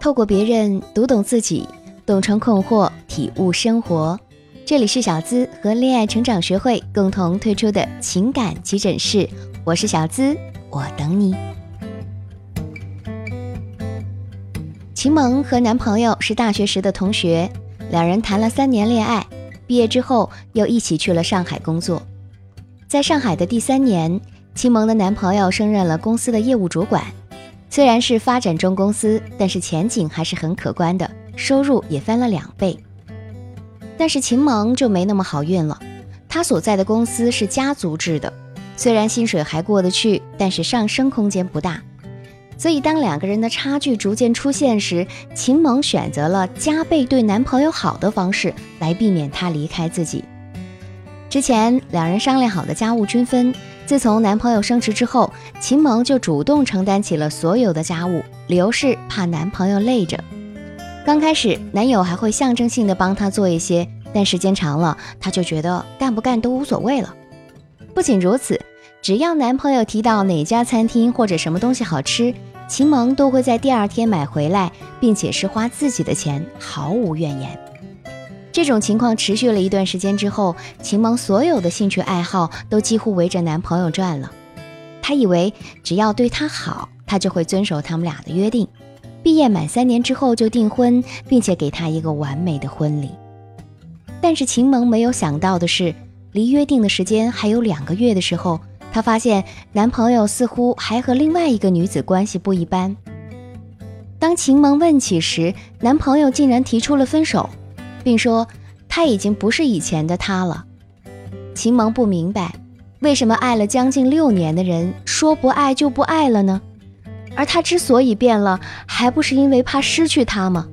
透过别人读懂自己，洞穿困惑，体悟生活。这里是小资和恋爱成长学会共同推出的情感急诊室，我是小资，我等你。秦萌和男朋友是大学时的同学，两人谈了三年恋爱，毕业之后又一起去了上海工作。在上海的第三年，秦萌的男朋友升任了公司的业务主管。虽然是发展中公司，但是前景还是很可观的，收入也翻了两倍。但是秦萌就没那么好运了，他所在的公司是家族制的，虽然薪水还过得去，但是上升空间不大。所以当两个人的差距逐渐出现时，秦萌选择了加倍对男朋友好的方式来避免他离开自己。之前两人商量好的家务均分。自从男朋友升职之后，秦萌就主动承担起了所有的家务，理由是怕男朋友累着。刚开始，男友还会象征性的帮她做一些，但时间长了，她就觉得干不干都无所谓了。不仅如此，只要男朋友提到哪家餐厅或者什么东西好吃，秦萌都会在第二天买回来，并且是花自己的钱，毫无怨言。这种情况持续了一段时间之后，秦萌所有的兴趣爱好都几乎围着男朋友转了。她以为只要对他好，他就会遵守他们俩的约定，毕业满三年之后就订婚，并且给他一个完美的婚礼。但是秦萌没有想到的是，离约定的时间还有两个月的时候，她发现男朋友似乎还和另外一个女子关系不一般。当秦萌问起时，男朋友竟然提出了分手。并说他已经不是以前的他了。秦萌不明白，为什么爱了将近六年的人说不爱就不爱了呢？而他之所以变了，还不是因为怕失去他吗？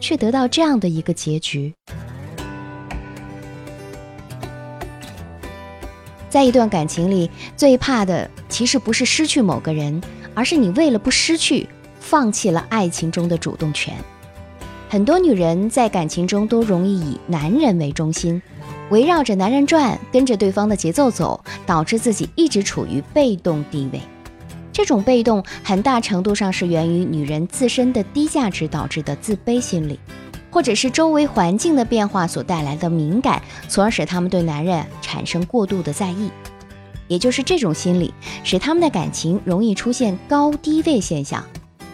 却得到这样的一个结局。在一段感情里，最怕的其实不是失去某个人，而是你为了不失去，放弃了爱情中的主动权。很多女人在感情中都容易以男人为中心，围绕着男人转，跟着对方的节奏走，导致自己一直处于被动地位。这种被动很大程度上是源于女人自身的低价值导致的自卑心理，或者是周围环境的变化所带来的敏感，从而使他们对男人产生过度的在意。也就是这种心理，使他们的感情容易出现高低位现象，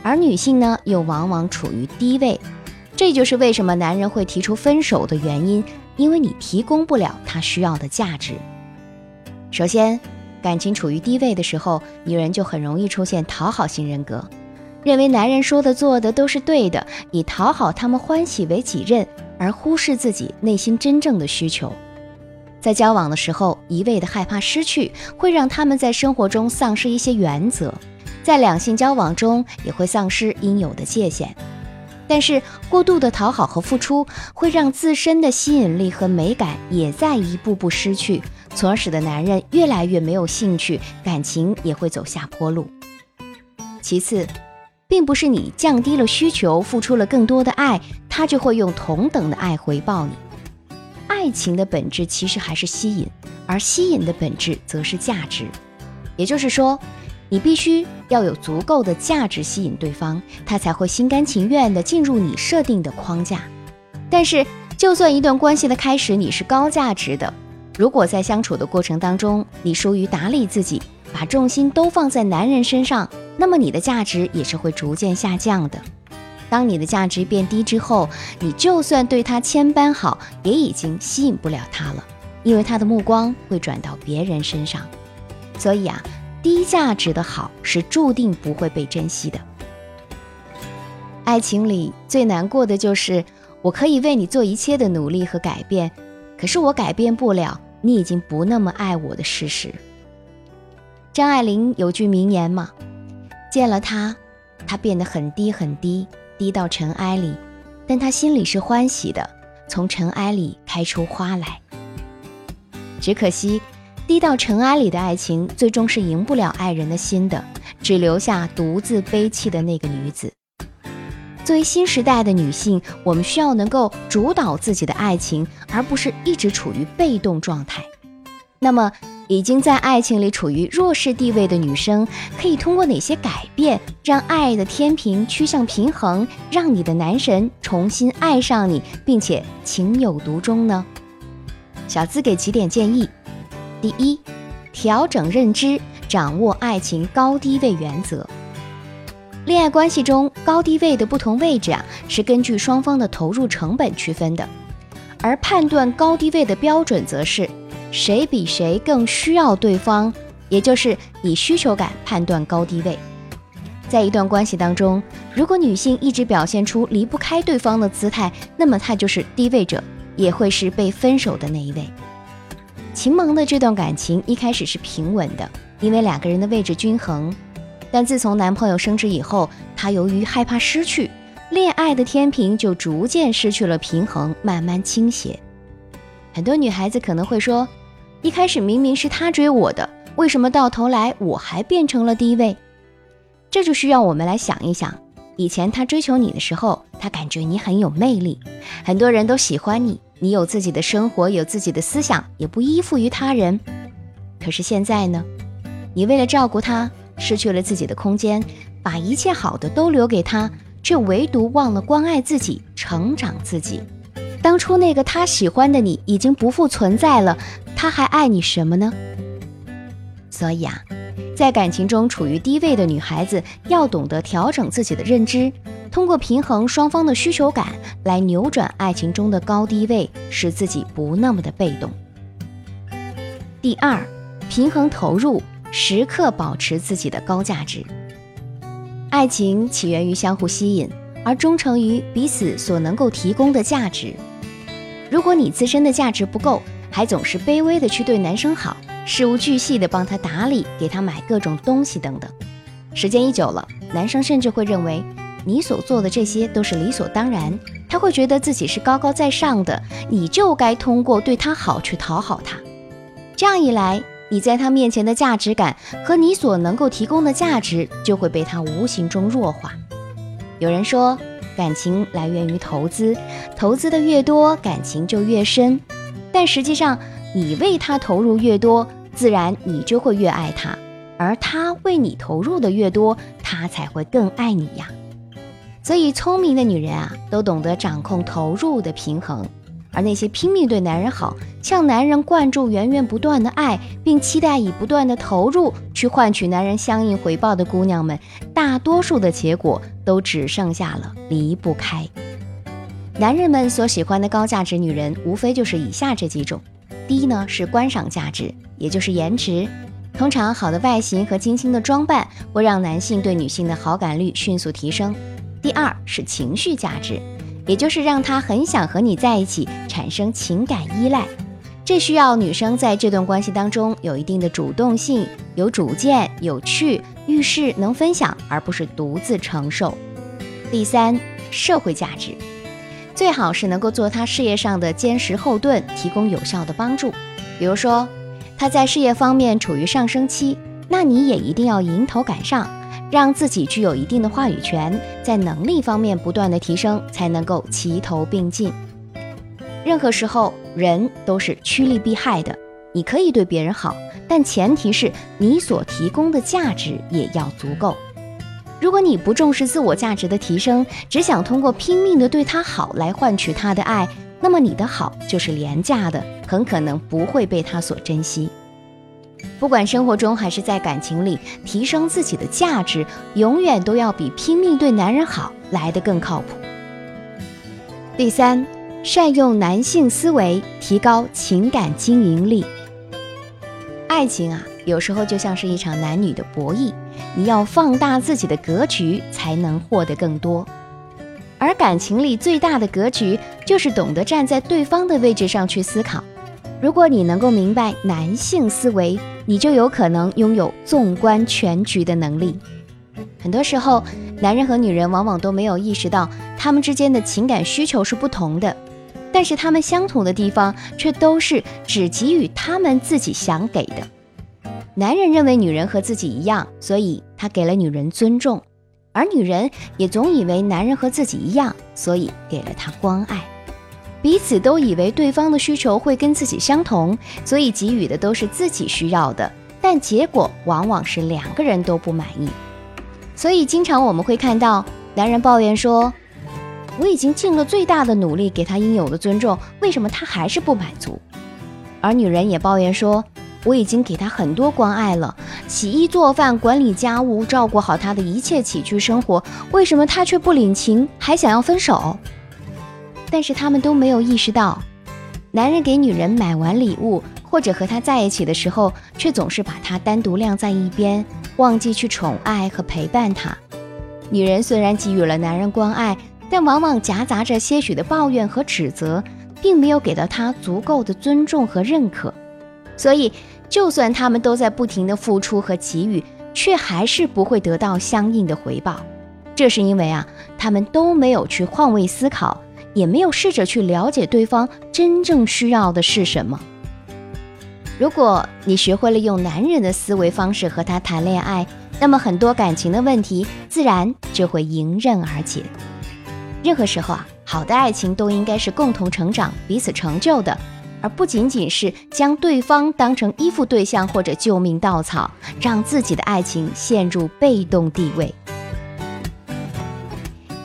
而女性呢，又往往处于低位。这就是为什么男人会提出分手的原因，因为你提供不了他需要的价值。首先，感情处于低位的时候，女人就很容易出现讨好型人格，认为男人说的做的都是对的，以讨好他们欢喜为己任，而忽视自己内心真正的需求。在交往的时候，一味的害怕失去，会让他们在生活中丧失一些原则，在两性交往中也会丧失应有的界限。但是过度的讨好和付出，会让自身的吸引力和美感也在一步步失去，从而使得男人越来越没有兴趣，感情也会走下坡路。其次，并不是你降低了需求，付出了更多的爱，他就会用同等的爱回报你。爱情的本质其实还是吸引，而吸引的本质则是价值。也就是说。你必须要有足够的价值吸引对方，他才会心甘情愿地进入你设定的框架。但是，就算一段关系的开始你是高价值的，如果在相处的过程当中你疏于打理自己，把重心都放在男人身上，那么你的价值也是会逐渐下降的。当你的价值变低之后，你就算对他千般好，也已经吸引不了他了，因为他的目光会转到别人身上。所以啊。低价值的好是注定不会被珍惜的。爱情里最难过的就是，我可以为你做一切的努力和改变，可是我改变不了你已经不那么爱我的事实。张爱玲有句名言嘛：“见了他，他变得很低很低，低到尘埃里，但他心里是欢喜的，从尘埃里开出花来。”只可惜。低到尘埃里的爱情，最终是赢不了爱人的心的，只留下独自悲泣的那个女子。作为新时代的女性，我们需要能够主导自己的爱情，而不是一直处于被动状态。那么，已经在爱情里处于弱势地位的女生，可以通过哪些改变，让爱的天平趋向平衡，让你的男神重新爱上你，并且情有独钟呢？小资给几点建议：第一，调整认知，掌握爱情高低位原则。恋爱关系中高低位的不同位置啊，是根据双方的投入成本区分的，而判断高低位的标准则是。谁比谁更需要对方，也就是以需求感判断高低位。在一段关系当中，如果女性一直表现出离不开对方的姿态，那么她就是低位者，也会是被分手的那一位。秦萌的这段感情一开始是平稳的，因为两个人的位置均衡。但自从男朋友升职以后，她由于害怕失去，恋爱的天平就逐渐失去了平衡，慢慢倾斜。很多女孩子可能会说。一开始明明是他追我的，为什么到头来我还变成了低位？这就需要我们来想一想：以前他追求你的时候，他感觉你很有魅力，很多人都喜欢你，你有自己的生活，有自己的思想，也不依附于他人。可是现在呢？你为了照顾他，失去了自己的空间，把一切好的都留给他，却唯独忘了关爱自己、成长自己。当初那个他喜欢的你已经不复存在了。他还爱你什么呢？所以啊，在感情中处于低位的女孩子要懂得调整自己的认知，通过平衡双方的需求感来扭转爱情中的高低位，使自己不那么的被动。第二，平衡投入，时刻保持自己的高价值。爱情起源于相互吸引，而忠诚于彼此所能够提供的价值。如果你自身的价值不够，还总是卑微的去对男生好，事无巨细的帮他打理，给他买各种东西等等。时间一久了，男生甚至会认为你所做的这些都是理所当然，他会觉得自己是高高在上的，你就该通过对他好去讨好他。这样一来，你在他面前的价值感和你所能够提供的价值就会被他无形中弱化。有人说，感情来源于投资，投资的越多，感情就越深。但实际上，你为他投入越多，自然你就会越爱他；而他为你投入的越多，他才会更爱你呀。所以，聪明的女人啊，都懂得掌控投入的平衡；而那些拼命对男人好，向男人灌注源源不断的爱，并期待以不断的投入去换取男人相应回报的姑娘们，大多数的结果都只剩下了离不开。男人们所喜欢的高价值女人，无非就是以下这几种：第一呢是观赏价值，也就是颜值。通常好的外形和精心的装扮会让男性对女性的好感率迅速提升。第二是情绪价值，也就是让他很想和你在一起，产生情感依赖。这需要女生在这段关系当中有一定的主动性、有主见、有趣、遇事能分享，而不是独自承受。第三，社会价值。最好是能够做他事业上的坚实后盾，提供有效的帮助。比如说，他在事业方面处于上升期，那你也一定要迎头赶上，让自己具有一定的话语权，在能力方面不断的提升，才能够齐头并进。任何时候，人都是趋利避害的。你可以对别人好，但前提是你所提供的价值也要足够。如果你不重视自我价值的提升，只想通过拼命的对他好来换取他的爱，那么你的好就是廉价的，很可能不会被他所珍惜。不管生活中还是在感情里，提升自己的价值，永远都要比拼命对男人好来得更靠谱。第三，善用男性思维，提高情感经营力。爱情啊。有时候就像是一场男女的博弈，你要放大自己的格局，才能获得更多。而感情里最大的格局，就是懂得站在对方的位置上去思考。如果你能够明白男性思维，你就有可能拥有纵观全局的能力。很多时候，男人和女人往往都没有意识到，他们之间的情感需求是不同的，但是他们相同的地方，却都是只给予他们自己想给的。男人认为女人和自己一样，所以他给了女人尊重；而女人也总以为男人和自己一样，所以给了他关爱。彼此都以为对方的需求会跟自己相同，所以给予的都是自己需要的，但结果往往是两个人都不满意。所以经常我们会看到男人抱怨说：“我已经尽了最大的努力给他应有的尊重，为什么他还是不满足？”而女人也抱怨说：“我已经给他很多关爱了，洗衣做饭、管理家务，照顾好他的一切起居生活，为什么他却不领情，还想要分手？”但是他们都没有意识到，男人给女人买完礼物，或者和她在一起的时候，却总是把她单独晾在一边。忘记去宠爱和陪伴他。女人虽然给予了男人关爱，但往往夹杂着些许的抱怨和指责，并没有给到他足够的尊重和认可。所以，就算他们都在不停的付出和给予，却还是不会得到相应的回报。这是因为啊，他们都没有去换位思考，也没有试着去了解对方真正需要的是什么。如果你学会了用男人的思维方式和他谈恋爱，那么很多感情的问题自然就会迎刃而解。任何时候啊，好的爱情都应该是共同成长、彼此成就的，而不仅仅是将对方当成依附对象或者救命稻草，让自己的爱情陷入被动地位。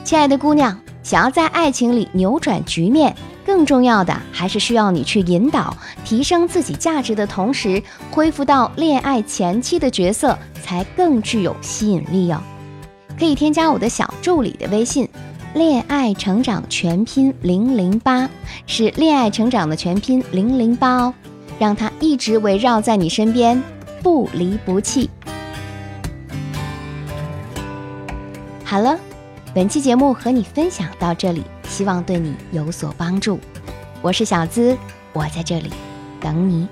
亲爱的姑娘，想要在爱情里扭转局面。更重要的还是需要你去引导、提升自己价值的同时，恢复到恋爱前期的角色，才更具有吸引力哦。可以添加我的小助理的微信“恋爱成长全拼零零八”，是恋爱成长的全拼零零八哦，让他一直围绕在你身边，不离不弃。好了。本期节目和你分享到这里，希望对你有所帮助。我是小资，我在这里等你。